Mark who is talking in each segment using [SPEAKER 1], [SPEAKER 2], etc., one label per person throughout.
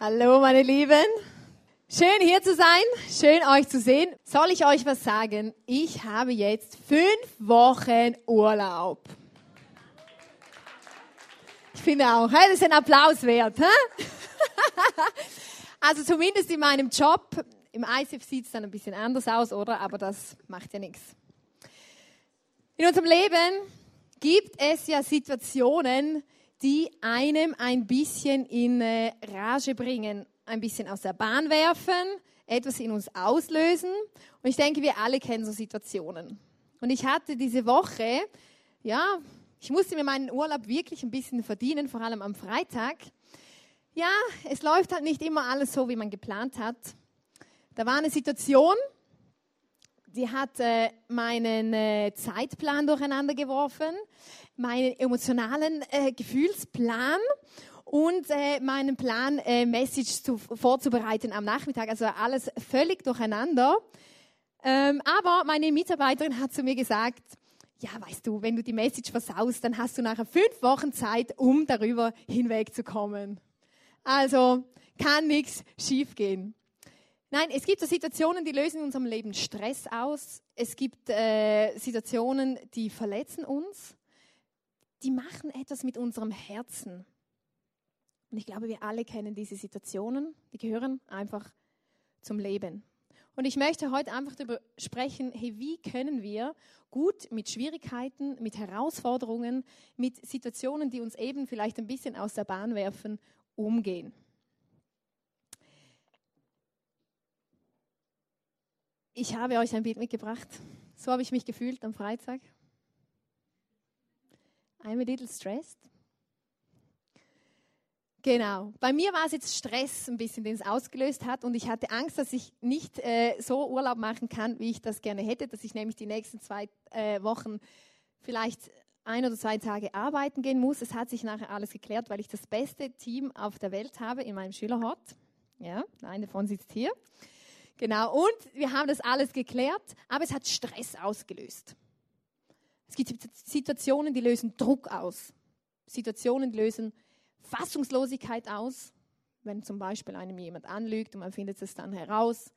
[SPEAKER 1] Hallo, meine Lieben. Schön hier zu sein, schön euch zu sehen. Soll ich euch was sagen? Ich habe jetzt fünf Wochen Urlaub. Ich finde auch, das ist ein Applaus wert. Also zumindest in meinem Job. Im ICF sieht es dann ein bisschen anders aus, oder? Aber das macht ja nichts. In unserem Leben gibt es ja Situationen, die einem ein bisschen in äh, Rage bringen, ein bisschen aus der Bahn werfen, etwas in uns auslösen. Und ich denke, wir alle kennen so Situationen. Und ich hatte diese Woche, ja, ich musste mir meinen Urlaub wirklich ein bisschen verdienen, vor allem am Freitag. Ja, es läuft halt nicht immer alles so, wie man geplant hat. Da war eine Situation, die hat äh, meinen äh, Zeitplan durcheinander geworfen, meinen emotionalen äh, Gefühlsplan und äh, meinen Plan, äh, Message zu, vorzubereiten am Nachmittag. Also alles völlig durcheinander. Ähm, aber meine Mitarbeiterin hat zu mir gesagt, ja, weißt du, wenn du die Message versaust, dann hast du nachher fünf Wochen Zeit, um darüber hinwegzukommen. Also kann nichts schiefgehen. Nein, es gibt so Situationen, die lösen in unserem Leben Stress aus. Es gibt äh, Situationen, die verletzen uns. Die machen etwas mit unserem Herzen. Und ich glaube, wir alle kennen diese Situationen. Die gehören einfach zum Leben. Und ich möchte heute einfach darüber sprechen, hey, wie können wir gut mit Schwierigkeiten, mit Herausforderungen, mit Situationen, die uns eben vielleicht ein bisschen aus der Bahn werfen, umgehen. Ich habe euch ein Bild mitgebracht. So habe ich mich gefühlt am Freitag. I'm a little stressed. Genau. Bei mir war es jetzt Stress ein bisschen, den es ausgelöst hat. Und ich hatte Angst, dass ich nicht äh, so Urlaub machen kann, wie ich das gerne hätte. Dass ich nämlich die nächsten zwei äh, Wochen vielleicht ein oder zwei Tage arbeiten gehen muss. Es hat sich nachher alles geklärt, weil ich das beste Team auf der Welt habe in meinem Schülerhort. Ja, eine davon sitzt hier. Genau, und wir haben das alles geklärt, aber es hat Stress ausgelöst. Es gibt Situationen, die lösen Druck aus. Situationen, lösen Fassungslosigkeit aus, wenn zum Beispiel einem jemand anlügt und man findet es dann heraus.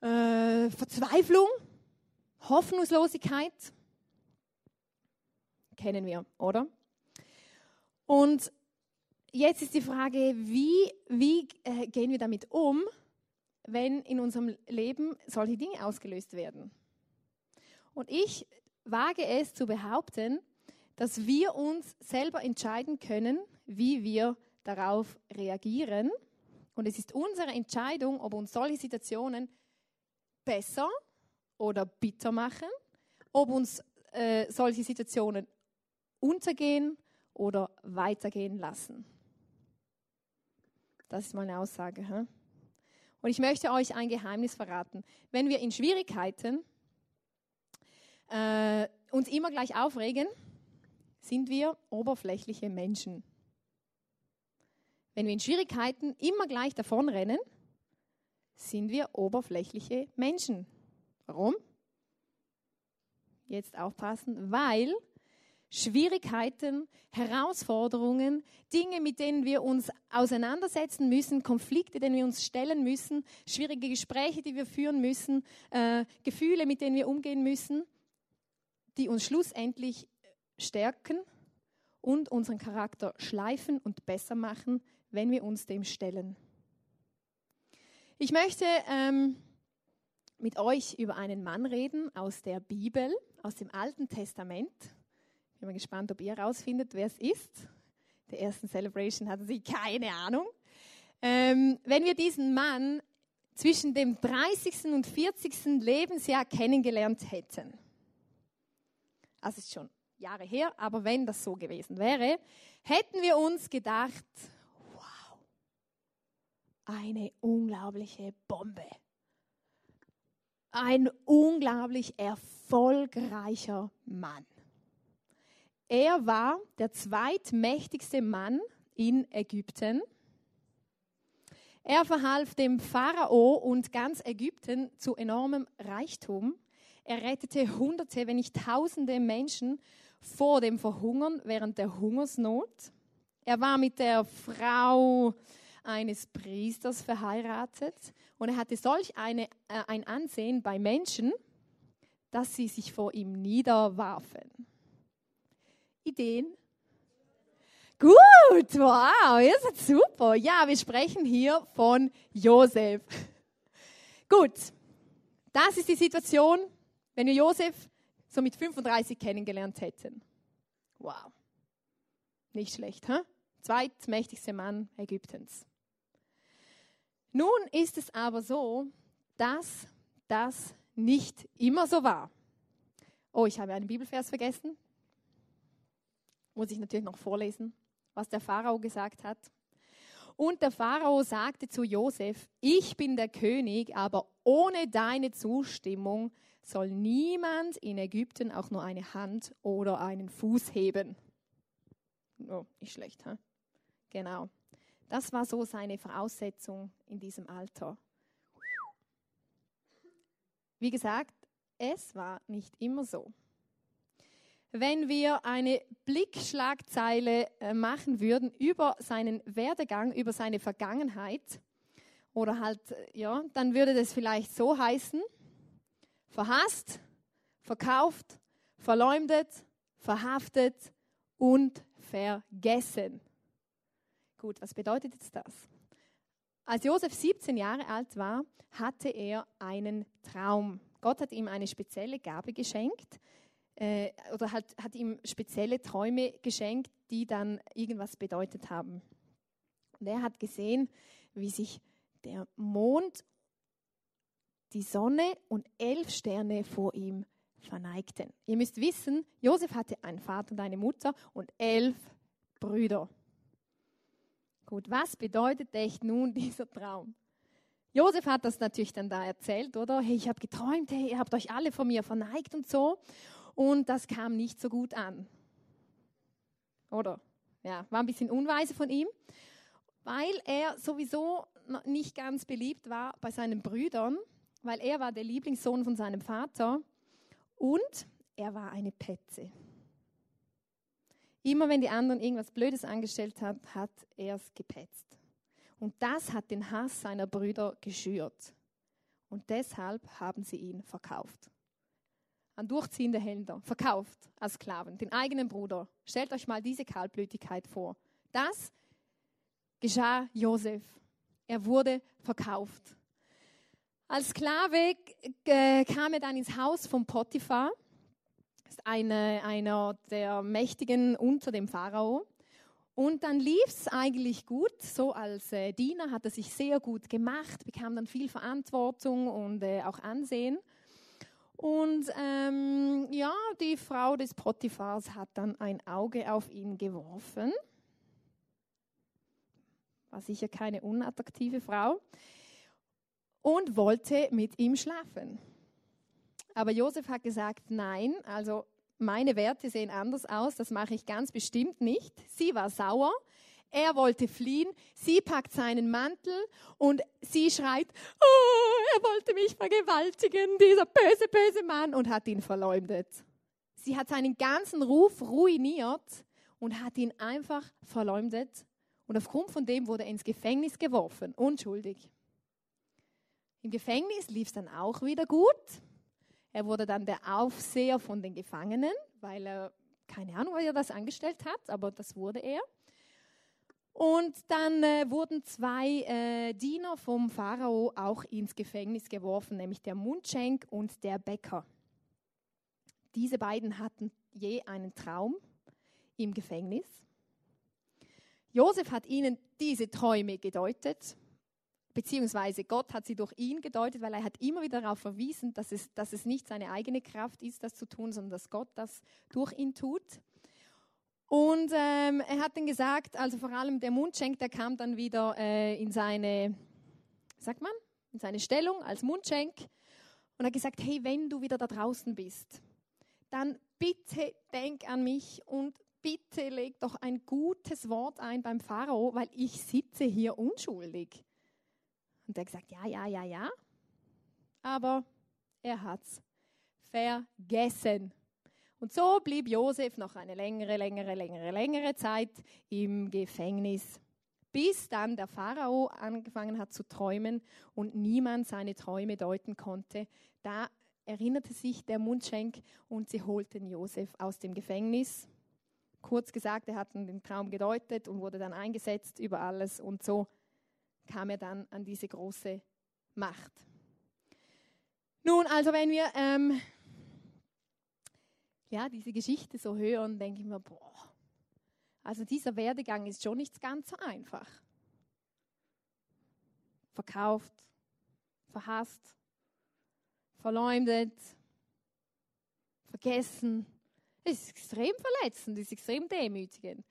[SPEAKER 1] Äh, Verzweiflung, Hoffnungslosigkeit, kennen wir, oder? Und jetzt ist die Frage, wie, wie äh, gehen wir damit um, wenn in unserem Leben solche Dinge ausgelöst werden. Und ich wage es zu behaupten, dass wir uns selber entscheiden können, wie wir darauf reagieren. Und es ist unsere Entscheidung, ob uns solche Situationen besser oder bitter machen, ob uns äh, solche Situationen untergehen oder weitergehen lassen. Das ist meine Aussage. Hm? Und ich möchte euch ein Geheimnis verraten. Wenn wir in Schwierigkeiten äh, uns immer gleich aufregen, sind wir oberflächliche Menschen. Wenn wir in Schwierigkeiten immer gleich davonrennen, sind wir oberflächliche Menschen. Warum? Jetzt aufpassen, weil Schwierigkeiten, Herausforderungen, Dinge, mit denen wir uns auseinandersetzen müssen, Konflikte, denen wir uns stellen müssen, schwierige Gespräche, die wir führen müssen, äh, Gefühle, mit denen wir umgehen müssen, die uns schlussendlich stärken und unseren Charakter schleifen und besser machen, wenn wir uns dem stellen. Ich möchte ähm, mit euch über einen Mann reden aus der Bibel, aus dem Alten Testament. Ich bin mal gespannt, ob ihr herausfindet, wer es ist. Der ersten Celebration hatten sie keine Ahnung. Ähm, wenn wir diesen Mann zwischen dem 30. und 40. Lebensjahr kennengelernt hätten, das ist schon Jahre her, aber wenn das so gewesen wäre, hätten wir uns gedacht, wow, eine unglaubliche Bombe. Ein unglaublich erfolgreicher Mann. Er war der zweitmächtigste Mann in Ägypten. Er verhalf dem Pharao und ganz Ägypten zu enormem Reichtum. Er rettete Hunderte, wenn nicht Tausende Menschen vor dem Verhungern während der Hungersnot. Er war mit der Frau eines Priesters verheiratet und er hatte solch eine, äh, ein Ansehen bei Menschen, dass sie sich vor ihm niederwarfen. Ideen? Gut, wow, ihr seid super. Ja, wir sprechen hier von Josef. Gut, das ist die Situation, wenn wir Josef so mit 35 kennengelernt hätten. Wow, nicht schlecht, hä? Zweitmächtigster Mann Ägyptens. Nun ist es aber so, dass das nicht immer so war. Oh, ich habe einen Bibelvers vergessen. Muss ich natürlich noch vorlesen was der Pharao gesagt hat. Und der Pharao sagte zu Josef, ich bin der König, aber ohne deine Zustimmung soll niemand in Ägypten auch nur eine Hand oder einen Fuß heben. Oh, nicht schlecht, hä? Genau. Das war so seine Voraussetzung in diesem Alter. Wie gesagt, es war nicht immer so wenn wir eine Blickschlagzeile äh, machen würden über seinen Werdegang, über seine Vergangenheit, oder halt, äh, ja, dann würde das vielleicht so heißen, verhasst, verkauft, verleumdet, verhaftet und vergessen. Gut, was bedeutet jetzt das? Als Josef 17 Jahre alt war, hatte er einen Traum. Gott hat ihm eine spezielle Gabe geschenkt, äh, oder hat, hat ihm spezielle Träume geschenkt, die dann irgendwas bedeutet haben. Und er hat gesehen, wie sich der Mond, die Sonne und elf Sterne vor ihm verneigten. Ihr müsst wissen, Josef hatte einen Vater und eine Mutter und elf Brüder. Gut, was bedeutet echt nun dieser Traum? Josef hat das natürlich dann da erzählt, oder? Hey, ich habe geträumt, hey, ihr habt euch alle von mir verneigt und so und das kam nicht so gut an. Oder? Ja, war ein bisschen unweise von ihm, weil er sowieso nicht ganz beliebt war bei seinen Brüdern, weil er war der Lieblingssohn von seinem Vater und er war eine Petze. Immer wenn die anderen irgendwas Blödes angestellt haben, hat er es gepetzt. Und das hat den Hass seiner Brüder geschürt. Und deshalb haben sie ihn verkauft an durchziehende Händler, verkauft als Sklaven, den eigenen Bruder. Stellt euch mal diese Kaltblütigkeit vor. Das geschah Josef. Er wurde verkauft. Als Sklave kam er dann ins Haus von Potiphar, ist eine, einer der Mächtigen unter dem Pharao. Und dann lief es eigentlich gut. So als äh, Diener hat er sich sehr gut gemacht, bekam dann viel Verantwortung und äh, auch Ansehen. Und ähm, ja, die Frau des Potiphars hat dann ein Auge auf ihn geworfen. War sicher keine unattraktive Frau. Und wollte mit ihm schlafen. Aber Josef hat gesagt, nein, also meine Werte sehen anders aus, das mache ich ganz bestimmt nicht. Sie war sauer, er wollte fliehen. Sie packt seinen Mantel und sie schreit, oh, er wollte mich vergewaltigen, dieser böse, böse Mann, und hat ihn verleumdet. Sie hat seinen ganzen Ruf ruiniert und hat ihn einfach verleumdet. Und aufgrund von dem wurde er ins Gefängnis geworfen, unschuldig. Im Gefängnis lief es dann auch wieder gut. Er wurde dann der Aufseher von den Gefangenen, weil er, keine Ahnung, wie er das angestellt hat, aber das wurde er. Und dann äh, wurden zwei äh, Diener vom Pharao auch ins Gefängnis geworfen, nämlich der Mundschenk und der Bäcker. Diese beiden hatten je einen Traum im Gefängnis. Josef hat ihnen diese Träume gedeutet, beziehungsweise Gott hat sie durch ihn gedeutet, weil er hat immer wieder darauf verwiesen, dass es, dass es nicht seine eigene Kraft ist, das zu tun, sondern dass Gott das durch ihn tut. Und ähm, er hat dann gesagt, also vor allem der Mundschenk, der kam dann wieder äh, in seine, sagt man, in seine Stellung als Mundschenk und hat gesagt, hey, wenn du wieder da draußen bist, dann bitte denk an mich und bitte leg doch ein gutes Wort ein beim Pharao, weil ich sitze hier unschuldig. Und er hat gesagt, ja, ja, ja, ja. Aber er hat's vergessen. Und so blieb Josef noch eine längere, längere, längere, längere Zeit im Gefängnis bis dann der Pharao angefangen hat zu träumen und niemand seine Träume deuten konnte. Da erinnerte sich der Mundschenk und sie holten Josef aus dem Gefängnis. Kurz gesagt, er hat den Traum gedeutet und wurde dann eingesetzt über alles und so kam er dann an diese große Macht. Nun, also wenn wir ähm, ja, diese Geschichte so hören, denke ich mir, boah, also dieser Werdegang ist schon nicht ganz so einfach. Verkauft, verhasst, verleumdet, vergessen. Es ist extrem verletzend, es ist extrem demütigend.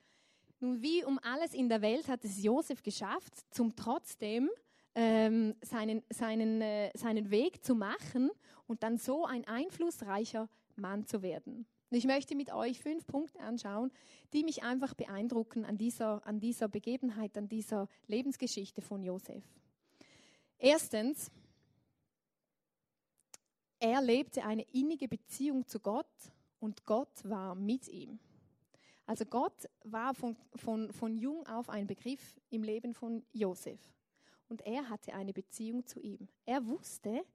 [SPEAKER 1] Nun, wie um alles in der Welt hat es Josef geschafft, zum trotzdem ähm, seinen, seinen, äh, seinen Weg zu machen und dann so ein einflussreicher Mann zu werden. Ich möchte mit euch fünf Punkte anschauen, die mich einfach beeindrucken an dieser, an dieser Begebenheit, an dieser Lebensgeschichte von Josef. Erstens, er lebte eine innige Beziehung zu Gott und Gott war mit ihm. Also Gott war von, von, von jung auf ein Begriff im Leben von Josef. Und er hatte eine Beziehung zu ihm. Er wusste,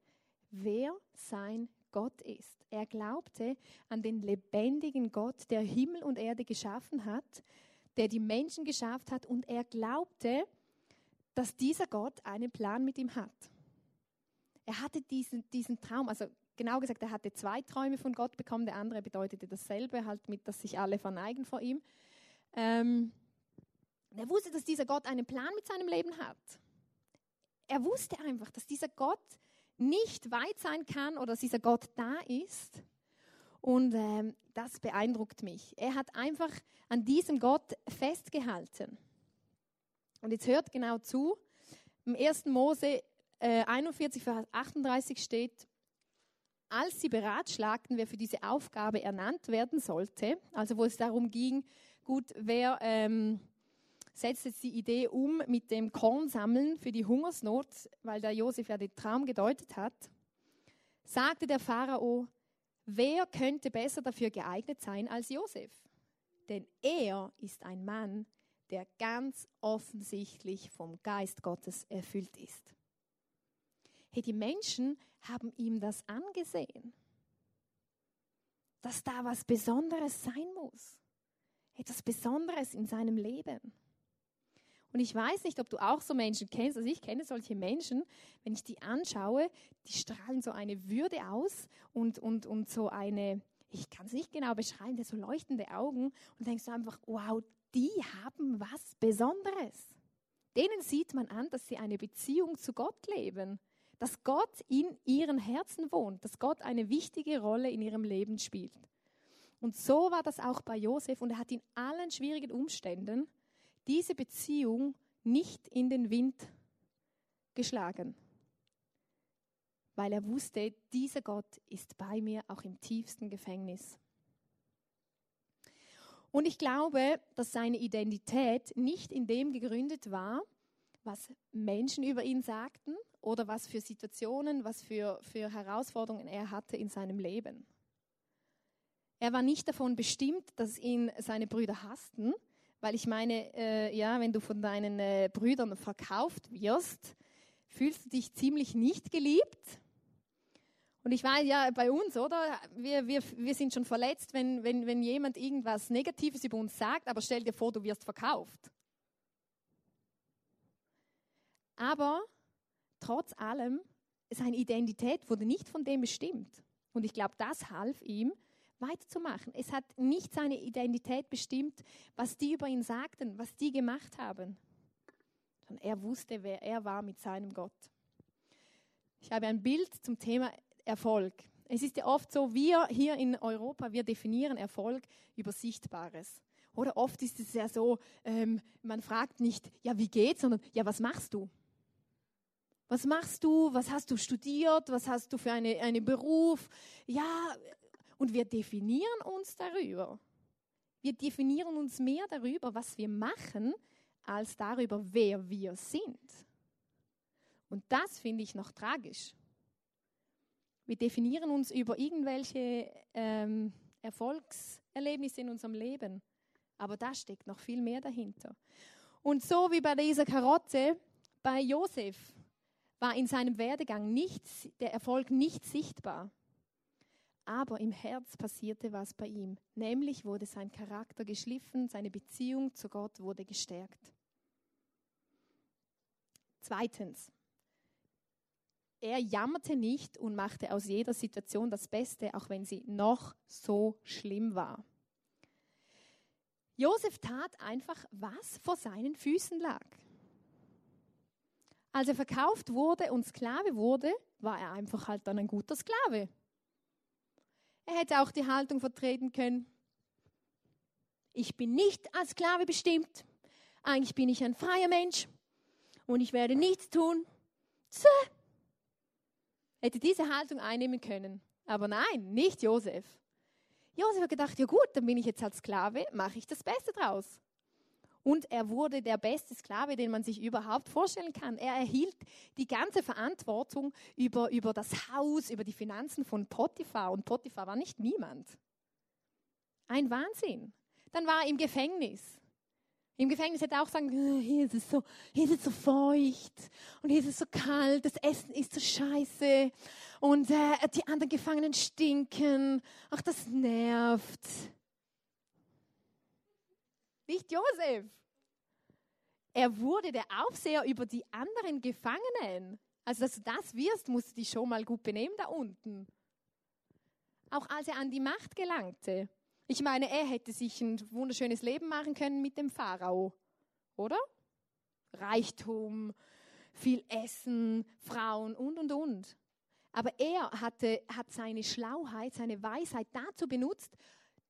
[SPEAKER 1] wer sein Gott ist. Er glaubte an den lebendigen Gott, der Himmel und Erde geschaffen hat, der die Menschen geschafft hat. Und er glaubte, dass dieser Gott einen Plan mit ihm hat. Er hatte diesen, diesen Traum, also genau gesagt, er hatte zwei Träume von Gott bekommen. Der andere bedeutete dasselbe, halt mit, dass sich alle verneigen vor ihm. Ähm, er wusste, dass dieser Gott einen Plan mit seinem Leben hat er wusste einfach, dass dieser Gott nicht weit sein kann oder dass dieser Gott da ist. Und ähm, das beeindruckt mich. Er hat einfach an diesem Gott festgehalten. Und jetzt hört genau zu. Im 1. Mose äh, 41, Vers 38 steht, als sie beratschlagten, wer für diese Aufgabe ernannt werden sollte, also wo es darum ging, gut, wer ähm, setzt jetzt die Idee um mit dem Kornsammeln für die Hungersnot, weil der Josef ja den Traum gedeutet hat, sagte der Pharao, wer könnte besser dafür geeignet sein als Josef? Denn er ist ein Mann, der ganz offensichtlich vom Geist Gottes erfüllt ist. Hey, die Menschen haben ihm das angesehen, dass da was Besonderes sein muss. Etwas Besonderes in seinem Leben. Und ich weiß nicht, ob du auch so Menschen kennst. Also ich kenne solche Menschen, wenn ich die anschaue, die strahlen so eine Würde aus und, und, und so eine, ich kann es nicht genau beschreiben, so leuchtende Augen und denkst du einfach, wow, die haben was Besonderes. Denen sieht man an, dass sie eine Beziehung zu Gott leben, dass Gott in ihren Herzen wohnt, dass Gott eine wichtige Rolle in ihrem Leben spielt. Und so war das auch bei Josef und er hat in allen schwierigen Umständen diese Beziehung nicht in den Wind geschlagen, weil er wusste, dieser Gott ist bei mir auch im tiefsten Gefängnis. Und ich glaube, dass seine Identität nicht in dem gegründet war, was Menschen über ihn sagten oder was für Situationen, was für, für Herausforderungen er hatte in seinem Leben. Er war nicht davon bestimmt, dass ihn seine Brüder hassten, weil ich meine, äh, ja, wenn du von deinen äh, Brüdern verkauft wirst, fühlst du dich ziemlich nicht geliebt. Und ich weiß ja, bei uns, oder? Wir, wir, wir sind schon verletzt, wenn, wenn, wenn jemand irgendwas Negatives über uns sagt, aber stell dir vor, du wirst verkauft. Aber trotz allem, seine Identität wurde nicht von dem bestimmt. Und ich glaube, das half ihm, weiterzumachen. Es hat nicht seine Identität bestimmt, was die über ihn sagten, was die gemacht haben. Sondern er wusste, wer er war mit seinem Gott. Ich habe ein Bild zum Thema Erfolg. Es ist ja oft so, wir hier in Europa, wir definieren Erfolg über Sichtbares. Oder oft ist es ja so, ähm, man fragt nicht, ja, wie geht's, sondern, ja, was machst du? Was machst du? Was hast du studiert? Was hast du für eine, einen Beruf? Ja, und wir definieren uns darüber. Wir definieren uns mehr darüber, was wir machen, als darüber, wer wir sind. Und das finde ich noch tragisch. Wir definieren uns über irgendwelche ähm, Erfolgserlebnisse in unserem Leben, aber da steckt noch viel mehr dahinter. Und so wie bei dieser Karotte, bei Josef war in seinem Werdegang nicht, der Erfolg nicht sichtbar. Aber im Herz passierte was bei ihm. Nämlich wurde sein Charakter geschliffen, seine Beziehung zu Gott wurde gestärkt. Zweitens, er jammerte nicht und machte aus jeder Situation das Beste, auch wenn sie noch so schlimm war. Josef tat einfach, was vor seinen Füßen lag. Als er verkauft wurde und Sklave wurde, war er einfach halt dann ein guter Sklave. Er hätte auch die Haltung vertreten können, ich bin nicht als Sklave bestimmt, eigentlich bin ich ein freier Mensch und ich werde nichts tun. Zäh. Hätte diese Haltung einnehmen können. Aber nein, nicht Josef. Josef hat gedacht, ja gut, dann bin ich jetzt als Sklave, mache ich das Beste draus. Und er wurde der beste Sklave, den man sich überhaupt vorstellen kann. Er erhielt die ganze Verantwortung über, über das Haus, über die Finanzen von Potiphar. Und Potiphar war nicht niemand. Ein Wahnsinn. Dann war er im Gefängnis. Im Gefängnis hätte er auch sagen, äh, hier ist es so, hier ist es so feucht und hier ist es so kalt, das Essen ist so scheiße und äh, die anderen Gefangenen stinken. Ach, das nervt. Nicht Josef. Er wurde der Aufseher über die anderen Gefangenen. Also, dass du das wirst, musst du dich schon mal gut benehmen da unten. Auch als er an die Macht gelangte, ich meine, er hätte sich ein wunderschönes Leben machen können mit dem Pharao, oder? Reichtum, viel Essen, Frauen und, und, und. Aber er hatte, hat seine Schlauheit, seine Weisheit dazu benutzt,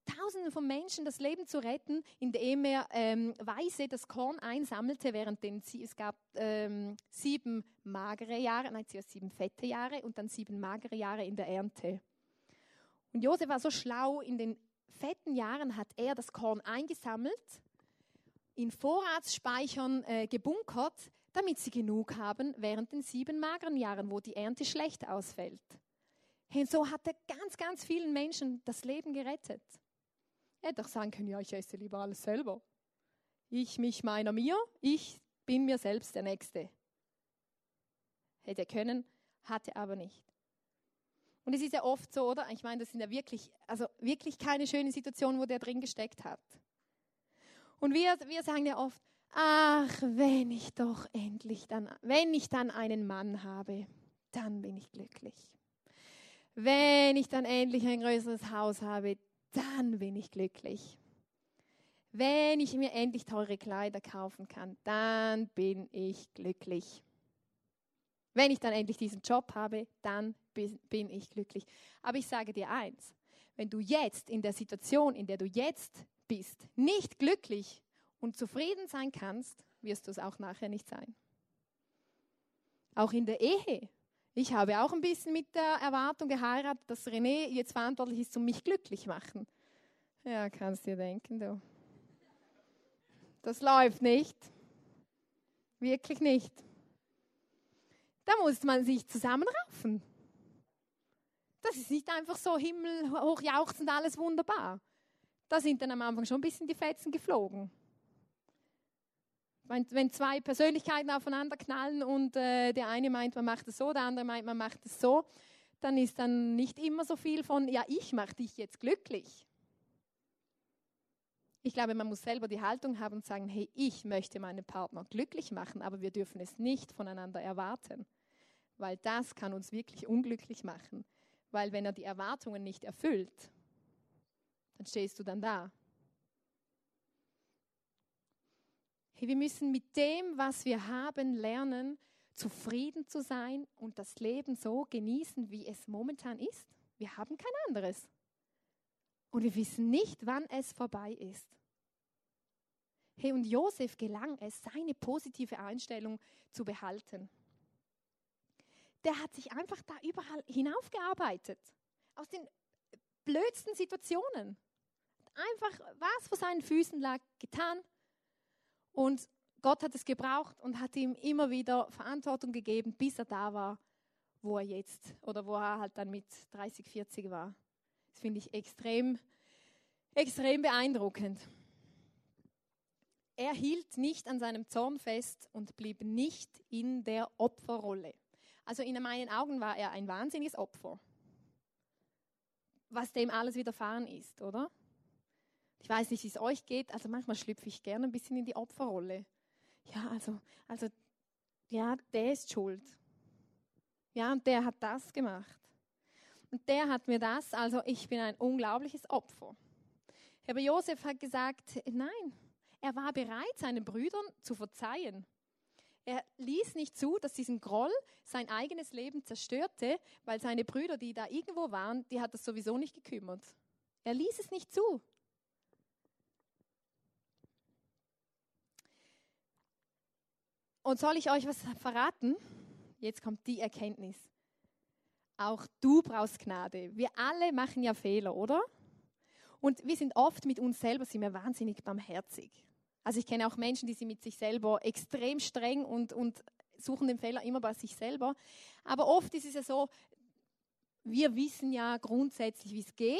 [SPEAKER 1] Tausenden von Menschen das Leben zu retten, indem er ähm, weise das Korn einsammelte, während den, es gab ähm, sieben magere Jahre, nein, zuerst sieben fette Jahre und dann sieben magere Jahre in der Ernte. Und Josef war so schlau, in den fetten Jahren hat er das Korn eingesammelt, in Vorratsspeichern äh, gebunkert, damit sie genug haben während den sieben mageren Jahren, wo die Ernte schlecht ausfällt. Und so hat er ganz, ganz vielen Menschen das Leben gerettet. Hätte doch sagen können, ja, ich esse lieber alles selber. Ich, mich, meiner, mir, ich bin mir selbst der Nächste. Hätte er können, hatte aber nicht. Und es ist ja oft so, oder? Ich meine, das sind ja wirklich, also wirklich keine schöne Situation, wo der drin gesteckt hat. Und wir, wir sagen ja oft, ach, wenn ich doch endlich dann, wenn ich dann einen Mann habe, dann bin ich glücklich. Wenn ich dann endlich ein größeres Haus habe, dann bin ich glücklich. Wenn ich mir endlich teure Kleider kaufen kann, dann bin ich glücklich. Wenn ich dann endlich diesen Job habe, dann bin ich glücklich. Aber ich sage dir eins, wenn du jetzt in der Situation, in der du jetzt bist, nicht glücklich und zufrieden sein kannst, wirst du es auch nachher nicht sein. Auch in der Ehe. Ich habe auch ein bisschen mit der Erwartung geheiratet, dass René jetzt verantwortlich ist, um mich glücklich machen. Ja, kannst dir denken, du. Das läuft nicht. Wirklich nicht. Da muss man sich zusammenraufen. Das ist nicht einfach so himmelhoch jauchzend, alles wunderbar. Da sind dann am Anfang schon ein bisschen die Fetzen geflogen. Wenn zwei Persönlichkeiten aufeinander knallen und äh, der eine meint, man macht es so, der andere meint, man macht es so, dann ist dann nicht immer so viel von, ja, ich mache dich jetzt glücklich. Ich glaube, man muss selber die Haltung haben und sagen, hey, ich möchte meinen Partner glücklich machen, aber wir dürfen es nicht voneinander erwarten, weil das kann uns wirklich unglücklich machen, weil wenn er die Erwartungen nicht erfüllt, dann stehst du dann da. Hey, wir müssen mit dem, was wir haben, lernen, zufrieden zu sein und das Leben so genießen, wie es momentan ist. Wir haben kein anderes. Und wir wissen nicht, wann es vorbei ist. Hey, und Josef gelang es, seine positive Einstellung zu behalten. Der hat sich einfach da überall hinaufgearbeitet. Aus den blödsten Situationen. Einfach was vor seinen Füßen lag, getan. Und Gott hat es gebraucht und hat ihm immer wieder Verantwortung gegeben, bis er da war, wo er jetzt oder wo er halt dann mit 30, 40 war. Das finde ich extrem, extrem beeindruckend. er hielt nicht an seinem Zorn fest und blieb nicht in der Opferrolle. Also in meinen Augen war er ein wahnsinniges Opfer, was dem alles widerfahren ist, oder? Ich weiß nicht, wie es euch geht, also manchmal schlüpfe ich gerne ein bisschen in die Opferrolle. Ja, also, also, ja, der ist schuld. Ja, und der hat das gemacht. Und der hat mir das, also ich bin ein unglaubliches Opfer. Aber Josef hat gesagt, nein, er war bereit, seinen Brüdern zu verzeihen. Er ließ nicht zu, dass diesen Groll sein eigenes Leben zerstörte, weil seine Brüder, die da irgendwo waren, die hat das sowieso nicht gekümmert. Er ließ es nicht zu. Und soll ich euch was verraten? Jetzt kommt die Erkenntnis. Auch du brauchst Gnade. Wir alle machen ja Fehler, oder? Und wir sind oft mit uns selber sind wir wahnsinnig barmherzig. Also ich kenne auch Menschen, die sind mit sich selber extrem streng und, und suchen den Fehler immer bei sich selber. Aber oft ist es ja so, wir wissen ja grundsätzlich, wie es geht.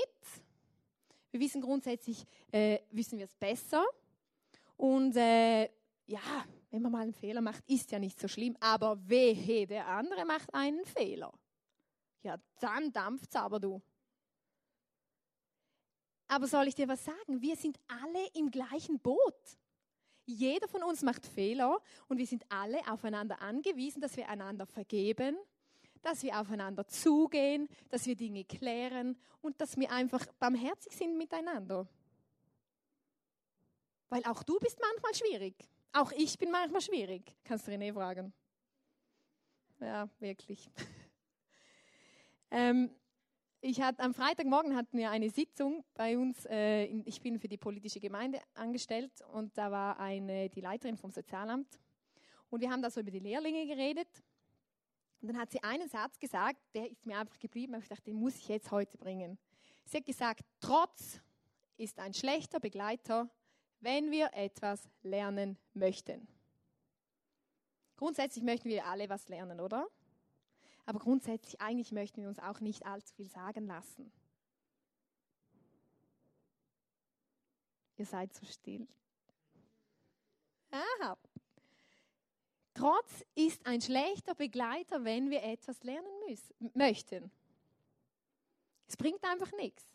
[SPEAKER 1] Wir wissen grundsätzlich, äh, wissen wir es besser. Und äh, ja, wenn man mal einen Fehler macht, ist ja nicht so schlimm. Aber wehe, der andere macht einen Fehler. Ja, dann dampft's aber du. Aber soll ich dir was sagen? Wir sind alle im gleichen Boot. Jeder von uns macht Fehler und wir sind alle aufeinander angewiesen, dass wir einander vergeben, dass wir aufeinander zugehen, dass wir Dinge klären und dass wir einfach barmherzig sind miteinander. Weil auch du bist manchmal schwierig. Auch ich bin manchmal schwierig. Kannst du René fragen? Ja, wirklich. ähm, ich hatte, am Freitagmorgen hatten wir eine Sitzung bei uns. Äh, in, ich bin für die politische Gemeinde angestellt und da war eine, die Leiterin vom Sozialamt. Und wir haben da so über die Lehrlinge geredet. Und dann hat sie einen Satz gesagt, der ist mir einfach geblieben. Ich dachte, den muss ich jetzt heute bringen. Sie hat gesagt, Trotz ist ein schlechter Begleiter, wenn wir etwas lernen möchten. Grundsätzlich möchten wir alle was lernen, oder? Aber grundsätzlich, eigentlich möchten wir uns auch nicht allzu viel sagen lassen. Ihr seid so still. Aha. Trotz ist ein schlechter Begleiter, wenn wir etwas lernen müssen, möchten. Es bringt einfach nichts.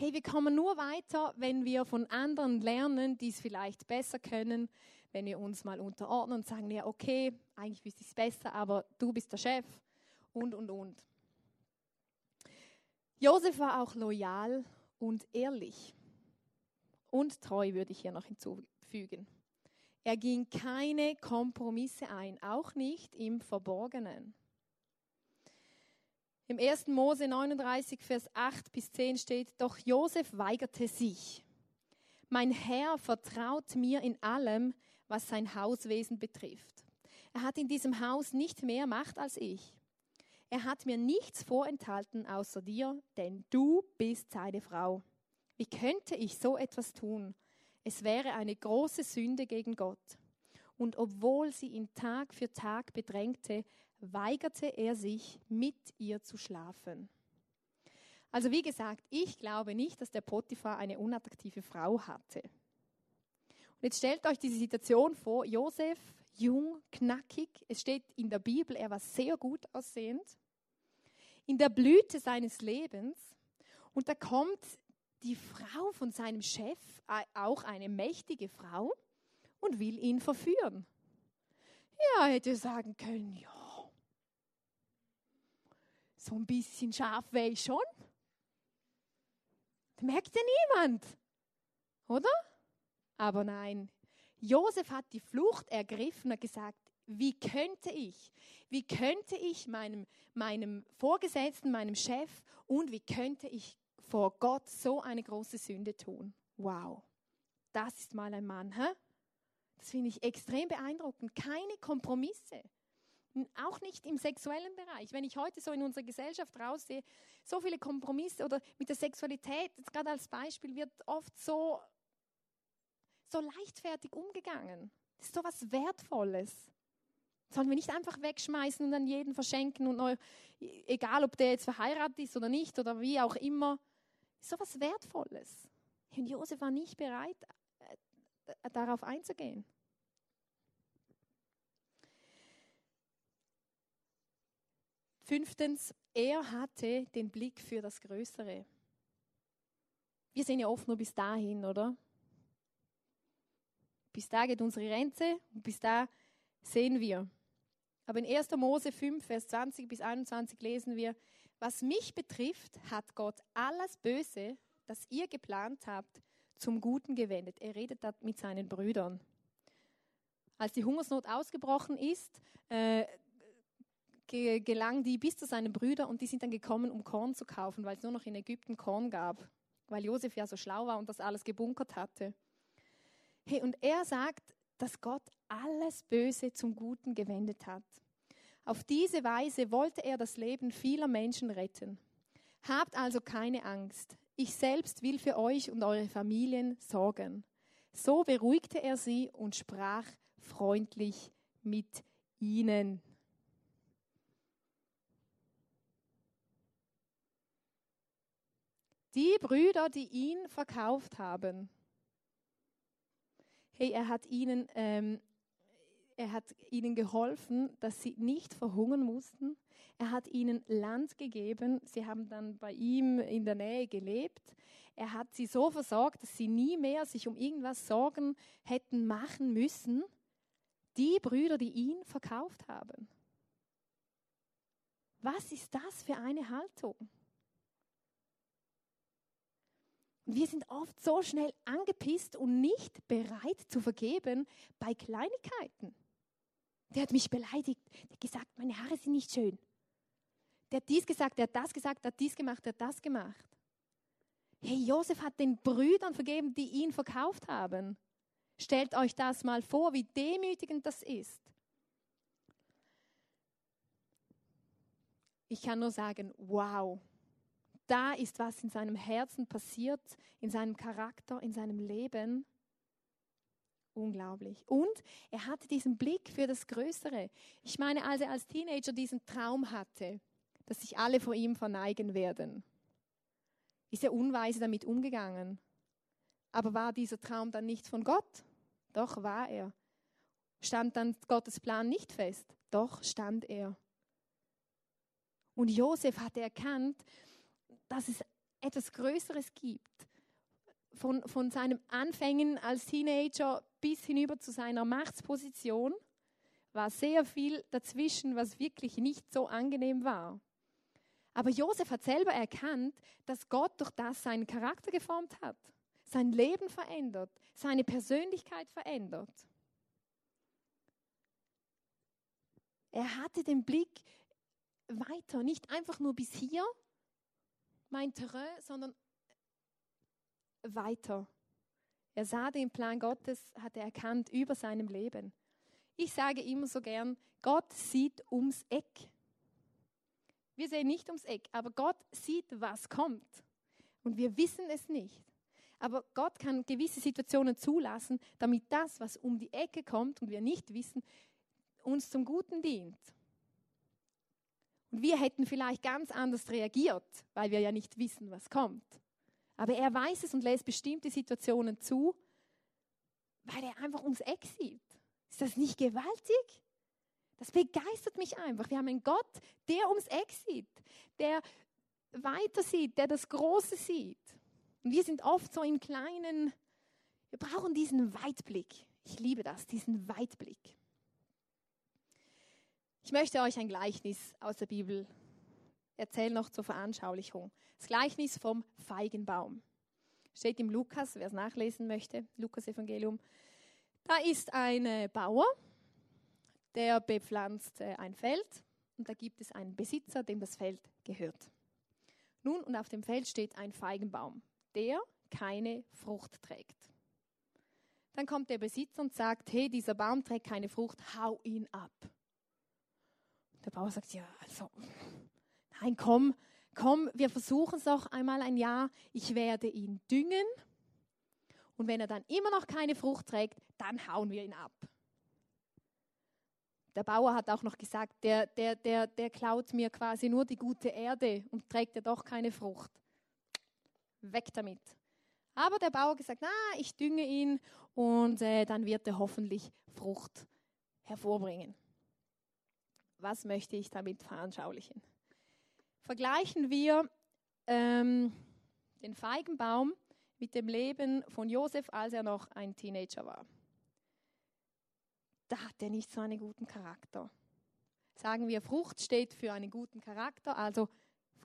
[SPEAKER 1] Hey, wir kommen nur weiter, wenn wir von anderen lernen, die es vielleicht besser können, wenn wir uns mal unterordnen und sagen, ja, okay, eigentlich wüsste ich es besser, aber du bist der Chef und, und, und. Josef war auch loyal und ehrlich. Und treu würde ich hier noch hinzufügen. Er ging keine Kompromisse ein, auch nicht im Verborgenen. Im 1. Mose 39, Vers 8 bis 10 steht, doch Josef weigerte sich. Mein Herr vertraut mir in allem, was sein Hauswesen betrifft. Er hat in diesem Haus nicht mehr Macht als ich. Er hat mir nichts vorenthalten außer dir, denn du bist seine Frau. Wie könnte ich so etwas tun? Es wäre eine große Sünde gegen Gott. Und obwohl sie ihn Tag für Tag bedrängte, weigerte er sich, mit ihr zu schlafen. Also wie gesagt, ich glaube nicht, dass der Potiphar eine unattraktive Frau hatte. Und jetzt stellt euch diese Situation vor, Josef, jung, knackig, es steht in der Bibel, er war sehr gut aussehend, in der Blüte seines Lebens und da kommt die Frau von seinem Chef, auch eine mächtige Frau, und will ihn verführen. Ja, hätte sagen können, ja, so ein bisschen scharf wäre ich schon. Das merkt ja niemand, oder? Aber nein, Josef hat die Flucht ergriffen und gesagt, wie könnte ich, wie könnte ich meinem, meinem Vorgesetzten, meinem Chef und wie könnte ich vor Gott so eine große Sünde tun? Wow, das ist mal ein Mann, hä? Das finde ich extrem beeindruckend. Keine Kompromisse. Auch nicht im sexuellen Bereich. Wenn ich heute so in unserer Gesellschaft raussehe, so viele Kompromisse oder mit der Sexualität, jetzt gerade als Beispiel, wird oft so, so leichtfertig umgegangen. Das ist so was Wertvolles. Sollen wir nicht einfach wegschmeißen und an jeden verschenken und neu, egal ob der jetzt verheiratet ist oder nicht oder wie auch immer. Das ist so was Wertvolles. Und Josef war nicht bereit, äh, darauf einzugehen. Fünftens, er hatte den Blick für das Größere. Wir sehen ja oft nur bis dahin, oder? Bis da geht unsere Grenze und bis da sehen wir. Aber in 1. Mose 5, Vers 20 bis 21 lesen wir, was mich betrifft, hat Gott alles Böse, das ihr geplant habt, zum Guten gewendet. Er redet mit seinen Brüdern. Als die Hungersnot ausgebrochen ist, äh, gelang die bis zu seinen Brüdern und die sind dann gekommen, um Korn zu kaufen, weil es nur noch in Ägypten Korn gab, weil Josef ja so schlau war und das alles gebunkert hatte. Hey, und er sagt, dass Gott alles Böse zum Guten gewendet hat. Auf diese Weise wollte er das Leben vieler Menschen retten. Habt also keine Angst. Ich selbst will für euch und eure Familien sorgen. So beruhigte er sie und sprach freundlich mit ihnen. Die Brüder, die ihn verkauft haben, hey, er hat ihnen, ähm, er hat ihnen geholfen, dass sie nicht verhungern mussten. Er hat ihnen Land gegeben. Sie haben dann bei ihm in der Nähe gelebt. Er hat sie so versorgt, dass sie nie mehr sich um irgendwas Sorgen hätten machen müssen. Die Brüder, die ihn verkauft haben. Was ist das für eine Haltung? Und wir sind oft so schnell angepisst und nicht bereit zu vergeben bei Kleinigkeiten. Der hat mich beleidigt, der hat gesagt, meine Haare sind nicht schön. Der hat dies gesagt, der hat das gesagt, der hat dies gemacht, der hat das gemacht. Hey, Josef hat den Brüdern vergeben, die ihn verkauft haben. Stellt euch das mal vor, wie demütigend das ist. Ich kann nur sagen, wow, da ist was in seinem Herzen passiert, in seinem Charakter, in seinem Leben. Unglaublich. Und er hatte diesen Blick für das Größere. Ich meine, als er als Teenager diesen Traum hatte, dass sich alle vor ihm verneigen werden, ist er unweise damit umgegangen. Aber war dieser Traum dann nicht von Gott? Doch war er. Stand dann Gottes Plan nicht fest? Doch stand er. Und Josef hatte erkannt, dass es etwas Größeres gibt. Von, von seinem Anfängen als Teenager bis hinüber zu seiner Machtsposition war sehr viel dazwischen, was wirklich nicht so angenehm war. Aber Josef hat selber erkannt, dass Gott durch das seinen Charakter geformt hat, sein Leben verändert, seine Persönlichkeit verändert. Er hatte den Blick weiter, nicht einfach nur bis hier, mein Terrain, sondern weiter. Er sah den Plan Gottes, hat er erkannt über seinem Leben. Ich sage immer so gern, Gott sieht ums Eck. Wir sehen nicht ums Eck, aber Gott sieht, was kommt. Und wir wissen es nicht. Aber Gott kann gewisse Situationen zulassen, damit das, was um die Ecke kommt und wir nicht wissen, uns zum Guten dient. Und wir hätten vielleicht ganz anders reagiert, weil wir ja nicht wissen, was kommt. Aber er weiß es und lässt bestimmte Situationen zu, weil er einfach ums Eck sieht. Ist das nicht gewaltig? Das begeistert mich einfach. Wir haben einen Gott, der ums Eck sieht, der weiter sieht, der das Große sieht. Und wir sind oft so im Kleinen. Wir brauchen diesen Weitblick. Ich liebe das, diesen Weitblick. Ich möchte euch ein Gleichnis aus der Bibel erzählen, noch zur Veranschaulichung. Das Gleichnis vom Feigenbaum. Steht im Lukas, wer es nachlesen möchte, Lukas Evangelium. Da ist ein äh, Bauer, der bepflanzt äh, ein Feld und da gibt es einen Besitzer, dem das Feld gehört. Nun, und auf dem Feld steht ein Feigenbaum, der keine Frucht trägt. Dann kommt der Besitzer und sagt, hey, dieser Baum trägt keine Frucht, hau ihn ab. Der Bauer sagt, ja, also, nein, komm, komm, wir versuchen es doch einmal ein Jahr. Ich werde ihn düngen. Und wenn er dann immer noch keine Frucht trägt, dann hauen wir ihn ab. Der Bauer hat auch noch gesagt, der, der, der, der klaut mir quasi nur die gute Erde und trägt ja doch keine Frucht. Weg damit. Aber der Bauer gesagt, na, ich dünge ihn und äh, dann wird er hoffentlich Frucht hervorbringen. Was möchte ich damit veranschaulichen? Vergleichen wir ähm, den Feigenbaum mit dem Leben von Josef, als er noch ein Teenager war. Da hat er nicht so einen guten Charakter. Sagen wir, Frucht steht für einen guten Charakter, also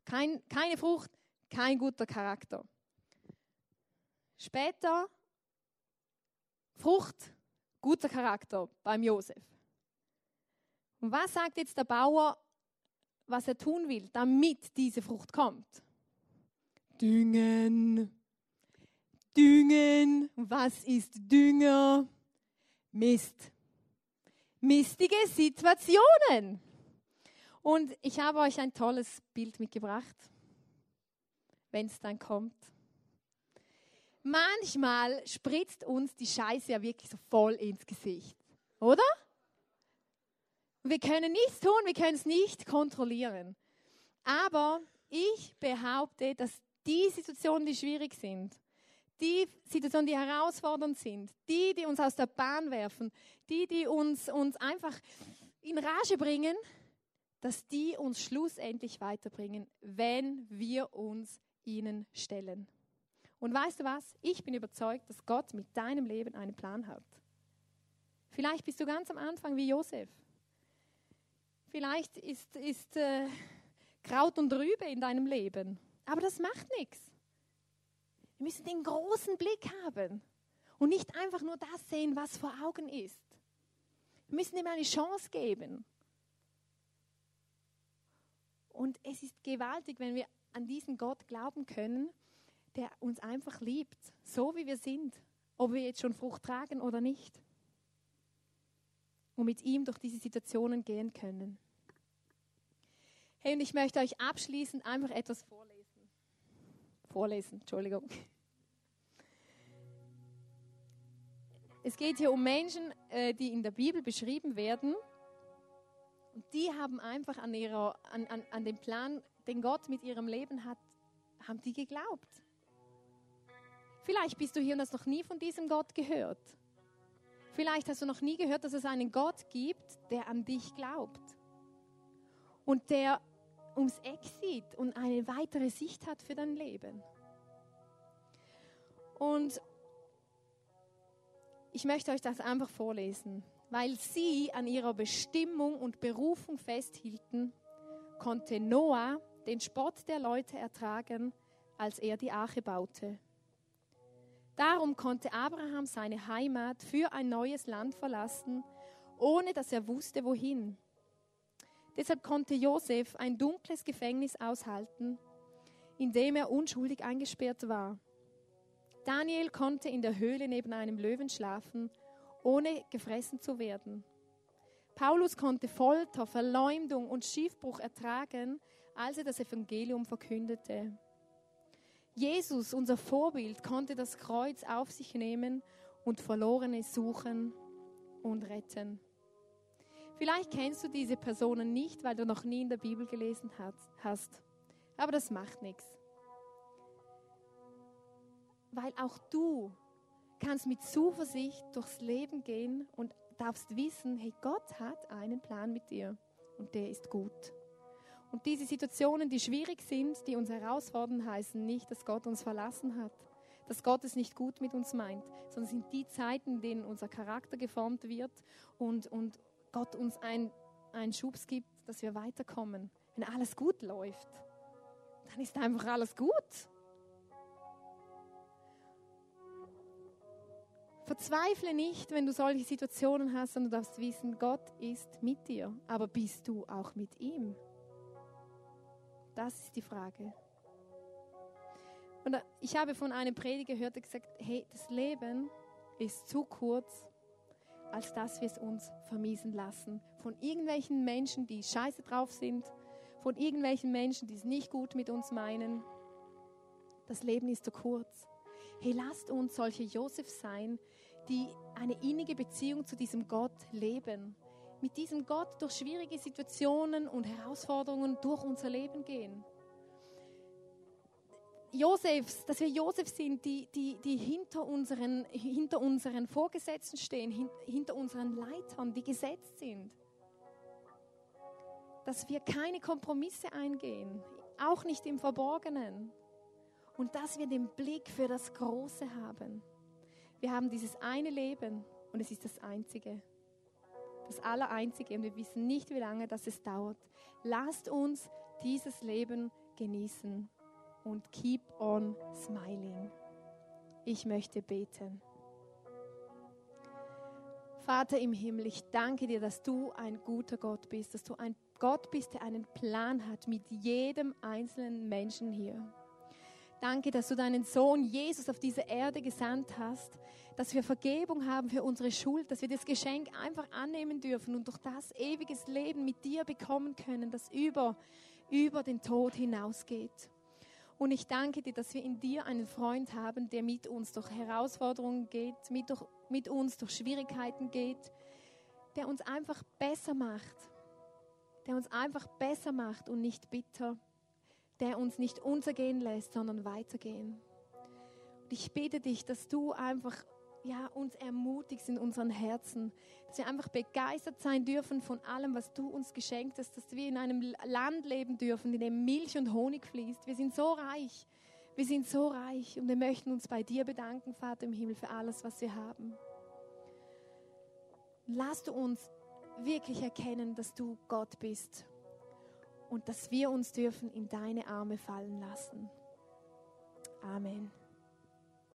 [SPEAKER 1] kein, keine Frucht, kein guter Charakter. Später Frucht, guter Charakter beim Josef. Und was sagt jetzt der Bauer, was er tun will, damit diese Frucht kommt? Düngen. Düngen. Was ist Dünger? Mist. Mistige Situationen. Und ich habe euch ein tolles Bild mitgebracht, wenn es dann kommt. Manchmal spritzt uns die Scheiße ja wirklich so voll ins Gesicht, oder? Wir können nichts tun, wir können es nicht kontrollieren. Aber ich behaupte, dass die Situationen, die schwierig sind, die Situationen, die herausfordernd sind, die, die uns aus der Bahn werfen, die, die uns, uns einfach in Rage bringen, dass die uns schlussendlich weiterbringen, wenn wir uns ihnen stellen. Und weißt du was? Ich bin überzeugt, dass Gott mit deinem Leben einen Plan hat. Vielleicht bist du ganz am Anfang wie Josef. Vielleicht ist, ist äh, Kraut und Rübe in deinem Leben. Aber das macht nichts. Wir müssen den großen Blick haben und nicht einfach nur das sehen, was vor Augen ist. Wir müssen ihm eine Chance geben. Und es ist gewaltig, wenn wir an diesen Gott glauben können, der uns einfach liebt, so wie wir sind, ob wir jetzt schon Frucht tragen oder nicht. Und mit ihm durch diese Situationen gehen können. Hey, und ich möchte euch abschließend einfach etwas vorlesen vorlesen, Entschuldigung. Es geht hier um Menschen, äh, die in der Bibel beschrieben werden. Und die haben einfach an, ihrer, an, an, an den Plan, den Gott mit ihrem Leben hat, haben die geglaubt. Vielleicht bist du hier und hast noch nie von diesem Gott gehört. Vielleicht hast du noch nie gehört, dass es einen Gott gibt, der an dich glaubt. Und der ums Eck sieht und eine weitere Sicht hat für dein Leben. Und ich möchte euch das einfach vorlesen. Weil sie an ihrer Bestimmung und Berufung festhielten, konnte Noah den Spott der Leute ertragen, als er die Arche baute. Darum konnte Abraham seine Heimat für ein neues Land verlassen, ohne dass er wusste, wohin. Deshalb konnte Josef ein dunkles Gefängnis aushalten, in dem er unschuldig eingesperrt war. Daniel konnte in der Höhle neben einem Löwen schlafen, ohne gefressen zu werden. Paulus konnte Folter, Verleumdung und Schiffbruch ertragen, als er das Evangelium verkündete. Jesus, unser Vorbild, konnte das Kreuz auf sich nehmen und Verlorene suchen und retten. Vielleicht kennst du diese Personen nicht, weil du noch nie in der Bibel gelesen hast. Aber das macht nichts. Weil auch du kannst mit Zuversicht durchs Leben gehen und darfst wissen, hey, Gott hat einen Plan mit dir und der ist gut. Und diese Situationen, die schwierig sind, die uns herausfordern, heißen nicht, dass Gott uns verlassen hat, dass Gott es nicht gut mit uns meint, sondern sind die Zeiten, in denen unser Charakter geformt wird und, und Gott uns ein, einen Schubs gibt, dass wir weiterkommen. Wenn alles gut läuft, dann ist einfach alles gut. Verzweifle nicht, wenn du solche Situationen hast, sondern du darfst wissen, Gott ist mit dir. Aber bist du auch mit ihm? Das ist die Frage. Und ich habe von einem Prediger gehört, der gesagt, hey, das Leben ist zu kurz, als dass wir es uns vermiesen lassen. Von irgendwelchen Menschen, die scheiße drauf sind, von irgendwelchen Menschen, die es nicht gut mit uns meinen. Das Leben ist zu kurz. Hey, lasst uns solche Josef sein, die eine innige Beziehung zu diesem Gott leben. Mit diesem Gott durch schwierige Situationen und Herausforderungen durch unser Leben gehen. Josefs, dass wir Josef sind, die, die, die hinter, unseren, hinter unseren Vorgesetzten stehen, hin, hinter unseren Leitern, die gesetzt sind. Dass wir keine Kompromisse eingehen, auch nicht im Verborgenen. Und dass wir den Blick für das Große haben. Wir haben dieses eine Leben und es ist das einzige. Das Allereinzige und wir wissen nicht, wie lange das es dauert. Lasst uns dieses Leben genießen und keep on smiling. Ich möchte beten. Vater im Himmel, ich danke dir, dass du ein guter Gott bist, dass du ein Gott bist, der einen Plan hat mit jedem einzelnen Menschen hier. Danke, dass du deinen Sohn Jesus auf diese Erde gesandt hast, dass wir Vergebung haben für unsere Schuld, dass wir das Geschenk einfach annehmen dürfen und durch das ewiges Leben mit dir bekommen können, das über, über den Tod hinausgeht. Und ich danke dir, dass wir in dir einen Freund haben, der mit uns durch Herausforderungen geht, mit, durch, mit uns durch Schwierigkeiten geht, der uns einfach besser macht, der uns einfach besser macht und nicht bitter, der uns nicht untergehen lässt, sondern weitergehen. Und ich bitte dich, dass du einfach ja, uns ermutigst in unseren Herzen, dass wir einfach begeistert sein dürfen von allem, was du uns geschenkt hast, dass wir in einem Land leben dürfen, in dem Milch und Honig fließt. Wir sind so reich, wir sind so reich und wir möchten uns bei dir bedanken, Vater im Himmel, für alles, was wir haben. Lass du uns wirklich erkennen, dass du Gott bist und dass wir uns dürfen in deine Arme fallen lassen. Amen.